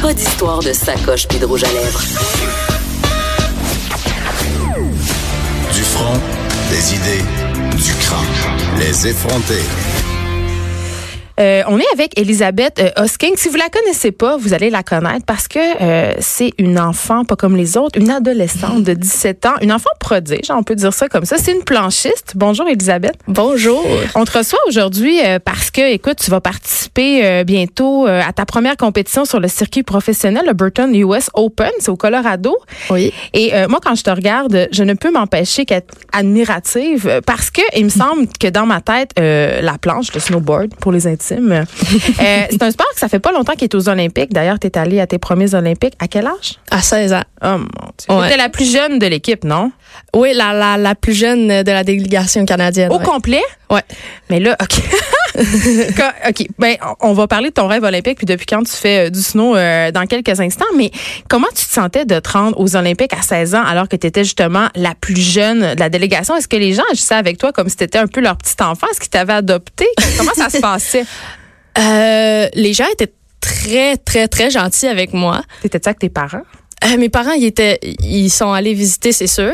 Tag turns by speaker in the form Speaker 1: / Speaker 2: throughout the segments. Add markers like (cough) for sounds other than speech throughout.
Speaker 1: Pas d'histoire de sacoche puis de rouge à lèvres.
Speaker 2: Du front, des idées, du crâne. Les effronter.
Speaker 3: Euh, on est avec Elisabeth euh, Hosking. Si vous la connaissez pas, vous allez la connaître parce que euh, c'est une enfant pas comme les autres, une adolescente de 17 ans, une enfant prodige, on peut dire ça comme ça. C'est une planchiste. Bonjour Elisabeth.
Speaker 4: Bonjour.
Speaker 3: On te reçoit aujourd'hui parce que, écoute, tu vas participer bientôt à ta première compétition sur le circuit professionnel, le Burton US Open, c'est au Colorado.
Speaker 4: Oui.
Speaker 3: Et moi, quand je te regarde, je ne peux m'empêcher qu'être admirative parce que il me semble que dans ma tête, la planche, le snowboard pour les intimes, euh, c'est un sport que ça fait pas longtemps qu'il est aux Olympiques. D'ailleurs, tu es allée à tes premiers Olympiques. À quel âge?
Speaker 4: À 16 ans.
Speaker 3: Oh mon Dieu.
Speaker 4: Ouais.
Speaker 3: la plus jeune de l'équipe, non?
Speaker 4: Oui, la, la, la plus jeune de la délégation canadienne.
Speaker 3: Au
Speaker 4: ouais.
Speaker 3: complet?
Speaker 4: Ouais.
Speaker 3: Mais là, OK. (laughs) (laughs) Quand- OK. Ben, on va parler de ton rêve olympique puis depuis quand tu fais euh, du snow euh, dans quelques instants. Mais comment tu te sentais de te rendre aux Olympiques à 16 ans alors que tu étais justement la plus jeune de la délégation? Est-ce que les gens agissaient avec toi comme si tu étais un peu leur petit enfant? Est-ce qu'ils t'avaient adopté? Comment ça se (laughs) passait?
Speaker 4: Euh, les gens étaient très, très, très gentils avec moi.
Speaker 3: T'étais-tu avec tes parents?
Speaker 4: Euh, mes parents, ils étaient, ils sont allés visiter, c'est sûr.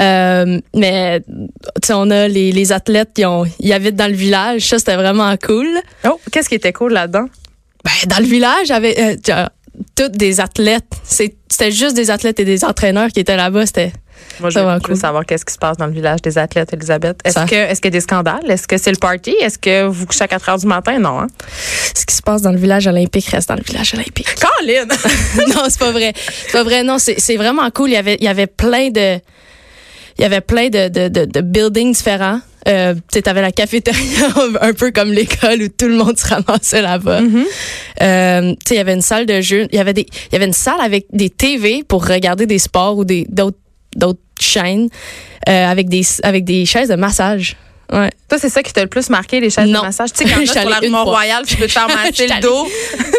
Speaker 4: Euh, mais tu sais, on a les, les athlètes qui ont, ils habitent dans le village. Ça, c'était vraiment cool.
Speaker 3: Oh, qu'est-ce qui était cool là-dedans?
Speaker 4: Ben, dans le village, j'avais euh, toutes des athlètes. C'était juste des athlètes et des entraîneurs qui étaient là-bas. C'était
Speaker 3: Moi, je veux,
Speaker 4: cool.
Speaker 3: savoir qu'est-ce qui se passe dans le village des athlètes, Elisabeth. Est-ce que, est-ce qu'il y a des scandales? Est-ce que c'est le party? Est-ce que vous couchez à 4 heures du matin? Non, hein?
Speaker 4: ce qui se passe dans le village olympique reste dans le village olympique.
Speaker 3: Colin! (laughs)
Speaker 4: non, c'est pas vrai. C'est pas vrai. Non, c'est c'est vraiment cool. Il y avait, il y avait plein de, il y avait plein de, de, de, de buildings différents. Euh, tu sais, t'avais la cafétéria (laughs) un peu comme l'école où tout le monde se ramassait là-bas. Tu sais, il y avait une salle de jeu. Il y avait des, il y avait une salle avec des TV pour regarder des sports ou des d'autres d'autres chaînes euh, avec des avec des chaises de massage. Ouais.
Speaker 3: Toi, c'est ça qui t'a le plus marqué, les chaises
Speaker 4: Non.
Speaker 3: de massage? Tu sais, quand (laughs)
Speaker 4: Je suis
Speaker 3: sur la
Speaker 4: allée
Speaker 3: rue
Speaker 4: une fois.
Speaker 3: Mont-Royal, tu peux te faire (laughs) masser le dos.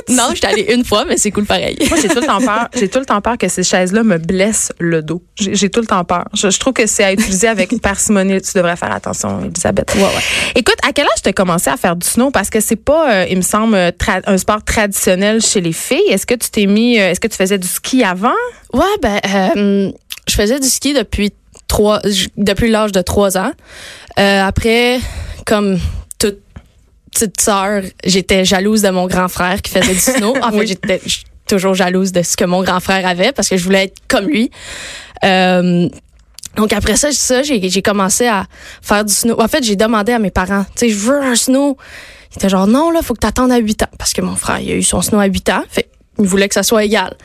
Speaker 4: Non, j'étais allée une fois, mais c'est cool pareil.
Speaker 3: Moi, j'ai tout le temps peur. J'ai tout le temps peur que ces chaises-là me blessent le dos. J'ai tout le temps peur. Je, je trouve que c'est à utiliser avec (laughs) parcimonie. Tu devrais faire attention, Elisabeth.
Speaker 4: Ouais, ouais.
Speaker 3: Écoute, à quel âge tu as commencé à faire du snow? Parce que c'est pas, euh, il me semble, tra- un sport traditionnel chez les filles. Est-ce que tu t'es mis, euh, est-ce que tu faisais du ski avant?
Speaker 4: Ouais, ben, euh, je faisais du ski depuis trois, depuis l'âge de trois ans. Euh, après, comme petite sœur, j'étais jalouse de mon grand frère qui faisait du snow. (laughs) En fait, j'étais toujours jalouse de ce que mon grand frère avait parce que je voulais être comme lui. Euh, donc après ça, ça j'ai j'ai commencé à faire du snow. En fait, j'ai demandé à mes parents, tu sais, je veux un snow. Ils étaient genre non là, faut que t'attendes à 8 ans parce que mon frère, il a eu son snow à 8 ans. Fait il voulait que ça soit égal.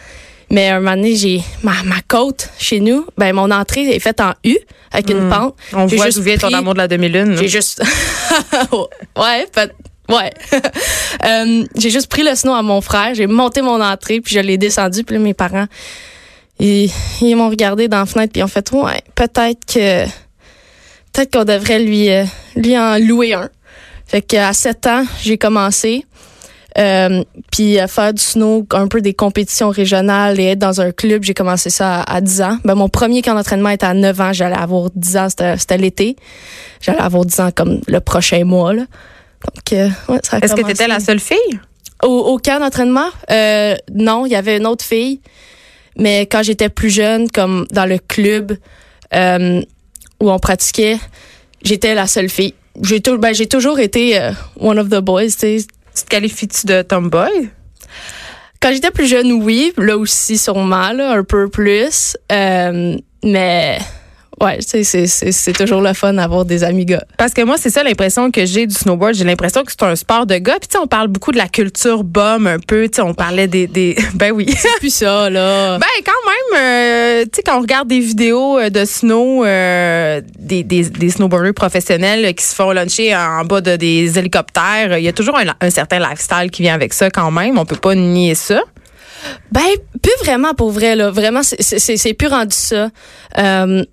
Speaker 4: Mais un moment donné, j'ai ma, ma côte chez nous, ben mon entrée est faite en U avec une pente.
Speaker 3: On voit
Speaker 4: juste
Speaker 3: vient ton
Speaker 4: pris-
Speaker 3: amour de la demi-lune.
Speaker 4: J'ai juste (laughs) Ouais, peut- ouais. (laughs) Euh, j'ai juste pris le snow à mon frère, j'ai monté mon entrée puis je l'ai descendu puis là, mes parents ils, ils m'ont regardé dans la fenêtre puis ils ont fait ouais, peut-être que peut-être qu'on devrait lui euh, lui en louer un. Fait que à 7 ans, j'ai commencé euh, puis faire du snow, un peu des compétitions régionales et être dans un club, j'ai commencé ça à, à 10 ans. Ben, mon premier camp d'entraînement était à 9 ans, j'allais avoir 10 ans, c'était l'été. J'allais avoir 10 ans comme le prochain mois. Là. Donc, euh, ouais, ça a
Speaker 3: Est-ce que tu étais la seule fille?
Speaker 4: Au, au camp d'entraînement, euh, non, il y avait une autre fille. Mais quand j'étais plus jeune, comme dans le club euh, où on pratiquait, j'étais la seule fille. J'ai ben, j'ai toujours été one of the boys. tu sais.
Speaker 3: Tu te qualifies-tu de tomboy?
Speaker 4: Quand j'étais plus jeune, oui. Là aussi, sûrement, là, un peu plus. Euh, mais ouais, tu sais, c'est- c'est c'est toujours le fun d'avoir des amis gars.
Speaker 3: Parce que moi, c'est ça l'impression que j'ai du snowboard. J'ai l'impression que c'est un sport de gars. Puis, tu sais, on parle beaucoup de la culture bum un peu. Tu sais, on parlait des. des... (laughs) Ben oui.
Speaker 4: Puis ça, là. (laughs)
Speaker 3: Ben, quand même, euh, tu sais, quand on regarde des vidéos euh, de snow, euh, des, des, des snowboarders professionnels euh, qui se font luncher en bas de des hélicoptères, il y a toujours un, un certain lifestyle qui vient avec ça quand même. On peut pas nier ça.
Speaker 4: Ben, plus vraiment pour vrai, là. Vraiment, c'est- c'est c'est- c'est plus rendu ça. Euh, euh,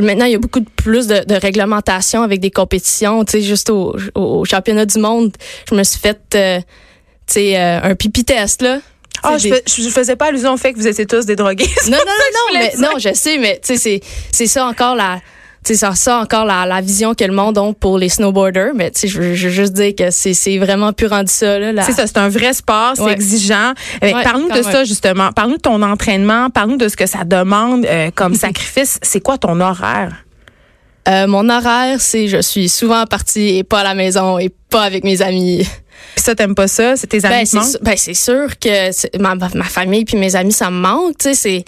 Speaker 4: maintenant, il y a beaucoup de plus de, de réglementation avec des compétitions. Tu sais, juste au, championnat du monde, je me suis fait, euh, tu sais, euh, un pipi test, là.
Speaker 3: Ah, je, je faisais pas allusion au fait que vous étiez tous des drogués.
Speaker 4: Non, (laughs) non, non, non, mais non, je sais, mais tu sais, c'est, c'est ça encore la, c'est ça, ça encore la, la vision que le monde a pour les snowboarders. Mais tu sais, je veux je veux juste dire que c'est vraiment plus rendu ça. Là, la-
Speaker 3: C'est ça, c'est un vrai sport, c'est
Speaker 4: Ouais.
Speaker 3: exigeant.
Speaker 4: Ouais,
Speaker 3: parle-nous de ça justement. Parle-nous de ton entraînement. Parle-nous de ce que ça demande euh, comme (laughs) sacrifice. C'est quoi ton horaire?
Speaker 4: Euh, mon horaire, c'est je suis souvent partie et pas à la maison et pas avec mes amis.
Speaker 3: Puis ça, t'aimes pas ça? C'est tes amis
Speaker 4: Ben, c'est sûr- ben, c'est sûr que ma, ma famille puis mes amis, ça me manque. Tu sais, c'est.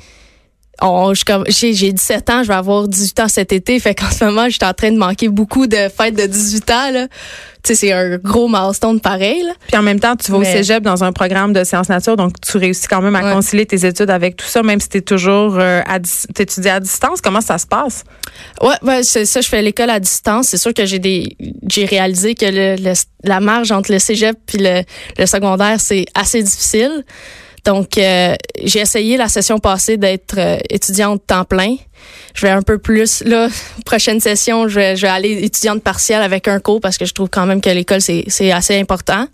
Speaker 4: On- je comme- J'ai j'ai 17 ans, je vais avoir 18 ans cet été. Fait qu'en ce moment, je suis en train de manquer beaucoup de fêtes de 18 ans. là. Tu sais, c'est un gros milestone pareil. Là.
Speaker 3: Puis en même temps, tu vas au cégep dans un programme de sciences nature, donc tu réussis quand même à
Speaker 4: Ouais.
Speaker 3: concilier tes études avec tout ça, même si tu es toujours euh, à t'étudies à distance. Comment ça se passe?
Speaker 4: Ouais, ouais, c'est ça. Je fais l'école à distance. C'est sûr que j'ai des, j'ai réalisé que le, le- la marge entre le cégep puis le, le secondaire c'est assez difficile. Donc, euh, j'ai essayé la session passée d'être euh, étudiante temps plein. Je vais un peu plus là. (laughs) Prochaine session, je vais, je vais aller étudiante partielle avec un cours parce que je trouve quand même que l'école c'est assez important.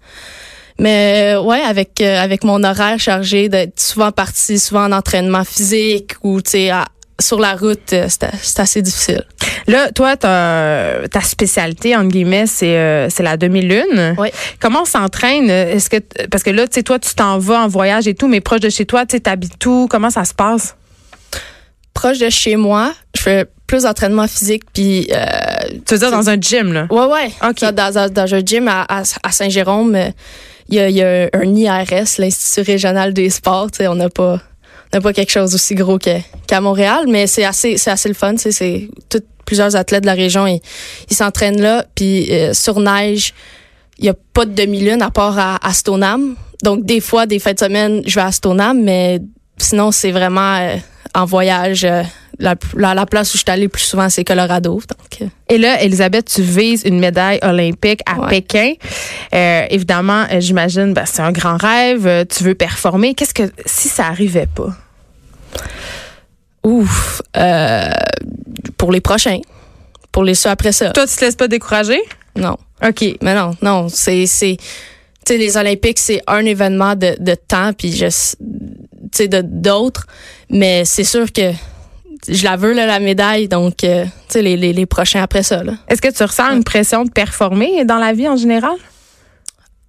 Speaker 4: Mais euh, ouais, avec euh, avec mon horaire chargé d'être souvent partie, souvent en entraînement physique ou tu sais à- sur la route, euh, c'est assez difficile.
Speaker 3: Là, toi, ta spécialité, entre guillemets, c'est euh, c'est la demi-lune.
Speaker 4: Oui.
Speaker 3: Comment on s'entraîne? Est-ce que Parce que là, tu sais, toi, tu t'en vas en voyage et tout, mais proche de chez toi, tu sais, t'habites où? Comment ça se passe?
Speaker 4: Proche de chez moi, je fais plus d'entraînement physique puis euh,
Speaker 3: Tu veux dire dans un gym, là?
Speaker 4: ouais ouais,
Speaker 3: OK.
Speaker 4: Ça, dans, dans, dans un gym à, Saint-Jérôme, euh, il y a, il y a un IRS, l'Institut régional des sports, tu sais, on n'a pas n'a pas quelque chose aussi gros qu'à Montréal, mais c'est assez c'est assez le fun, sais, c'est tout- plusieurs athlètes de la région ils s'entraînent là puis euh, sur neige, il y a pas de demi-lune à part à, à. Donc des fois des fêtes de semaine, je vais à Stoneham, mais sinon c'est vraiment euh, en voyage euh, la, la, la place où je suis allée le plus souvent c'est Colorado. Donc euh,
Speaker 3: Et là, Elisabeth, tu vises une médaille olympique à
Speaker 4: Ouais.
Speaker 3: Pékin. Euh, évidemment, euh, j'imagine, ben, c'est un grand rêve. Tu veux performer. Qu'est-ce que si ça arrivait pas?
Speaker 4: ouf euh, pour les prochains. Pour les ceux après ça.
Speaker 3: Toi, tu te laisses pas décourager?
Speaker 4: Non.
Speaker 3: OK.
Speaker 4: Mais non, non, c'est c'est tu sais les olympiques c'est un événement de de temps puis je tu sais d'autres mais c'est sûr que je la veux là, la médaille donc euh, tu sais les, les les prochains après ça.
Speaker 3: Est-ce que tu ressens une pression de performer dans la vie en général?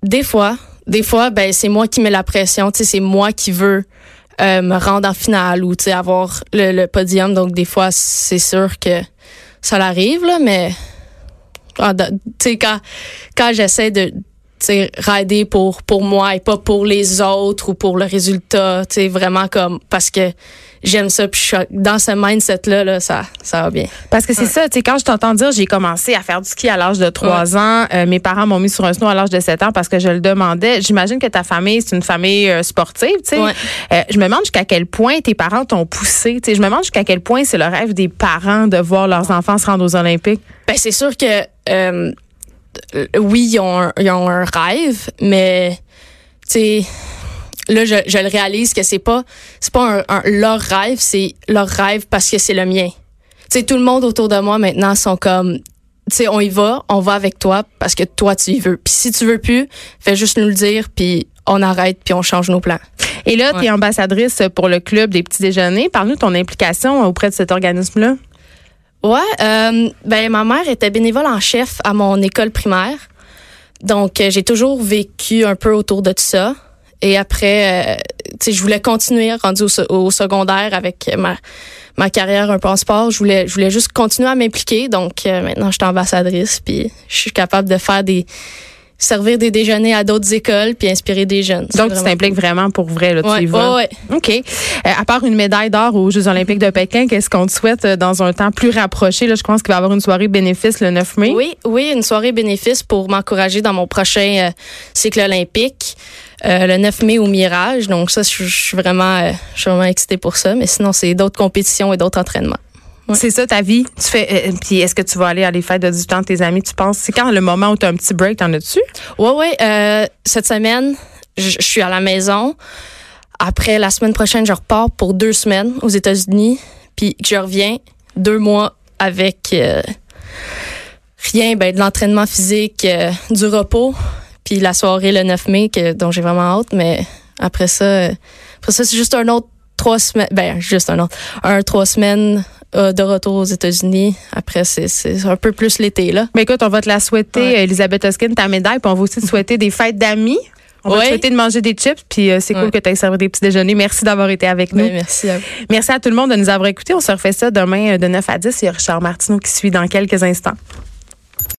Speaker 4: Des fois, des fois ben c'est moi qui mets la pression, tu sais c'est moi qui veux euh, me rendre en finale ou tu sais avoir le, le podium donc des fois c'est sûr que ça l'arrive là mais ah, tu sais quand quand j'essaie de rider pour pour moi et pas pour les autres ou pour le résultat, tu sais vraiment comme parce que j'aime ça puis je suis dans ce mindset là là ça ça va bien.
Speaker 3: Parce que c'est ça, tu sais, quand je t'entends dire, j'ai commencé à faire du ski à l'âge de 3 ans. Euh, mes parents m'ont mis sur un snow à l'âge de 7 ans parce que je le demandais. J'imagine que ta famille, c'est une famille euh, sportive, tu sais.
Speaker 4: Ouais.
Speaker 3: Euh, je me demande jusqu'à quel point tes parents t'ont poussé. Tu sais, je me demande jusqu'à quel point c'est le rêve des parents de voir leurs enfants se rendre aux Olympiques.
Speaker 4: Ben c'est sûr que oui, ils ont, un, ils ont un rêve, mais tu sais là je, je le réalise que c'est pas c'est pas un, un- leur rêve, c'est leur rêve parce que c'est le mien. Tu sais tout le monde autour de moi maintenant sont comme tu sais on y va, on va avec toi parce que toi tu y veux. Puis si tu veux plus, fais juste nous le dire puis on arrête puis on change nos plans.
Speaker 3: Et là, tu es
Speaker 4: Ouais.
Speaker 3: ambassadrice pour le club des petits déjeuners. Parle-nous de ton implication auprès de cet organisme-là.
Speaker 4: Ouais, euh, ben ma mère était bénévole en chef à mon école primaire. Donc euh, j'ai toujours vécu un peu autour de tout ça. Et après, euh, tu sais, je voulais continuer rendu au, au secondaire avec ma ma carrière un peu en sport. Je voulais je voulais juste continuer à m'impliquer. Donc euh, maintenant, je suis ambassadrice puis je suis capable de faire des servir des déjeuners à d'autres écoles puis inspirer des jeunes.
Speaker 3: Donc, tu t'impliques vraiment pour vrai, là, tu
Speaker 4: Ouais,
Speaker 3: y vas.
Speaker 4: ouais, ouais.
Speaker 3: OK. Euh, à part une médaille d'or aux Jeux olympiques de Pékin, qu'est-ce qu'on te souhaite euh, dans un temps plus rapproché? Là, je pense qu'il va y avoir une soirée bénéfice le 9 mai.
Speaker 4: Oui, oui, une soirée bénéfice pour m'encourager dans mon prochain euh, cycle olympique. le 9 mai au Mirage. Donc ça, je, je suis vraiment, je suis vraiment excitée pour ça. Mais sinon, c'est d'autres compétitions et d'autres entraînements.
Speaker 3: C'est ça ta vie. Tu fais. euh, puis est-ce que tu vas aller à les fêtes de 18 ans de tes amis? Tu penses? C'est quand le moment où tu as un petit break? T'en as-tu?
Speaker 4: Ouais, ouais. euh, cette semaine, je, suis à la maison. Après, la semaine prochaine, je repars pour deux semaines aux États-Unis. Puis je reviens deux mois avec euh, rien, ben, de l'entraînement physique, euh, du repos. Puis la soirée le 9 mai, que, dont j'ai vraiment hâte. Mais après ça, euh, après ça, c'est juste un autre trois semaines. Ben, juste un autre. Un trois semaines euh, de retour aux États-Unis. Après, c'est, un peu plus l'été, là.
Speaker 3: Mais écoute, on va te la souhaiter,
Speaker 4: Ouais.
Speaker 3: Elisabeth Hoskin, ta médaille, puis on va aussi te souhaiter des fêtes d'amis. On va te souhaiter de manger des chips, puis euh, c'est cool que tu aies servi des petits déjeuners. Merci d'avoir été avec nous.
Speaker 4: Merci à vous.
Speaker 3: Merci à tout le monde de nous avoir écoutés. On se refait ça demain euh, de 9 à 10. Il y a Richard Martineau qui suit dans quelques instants.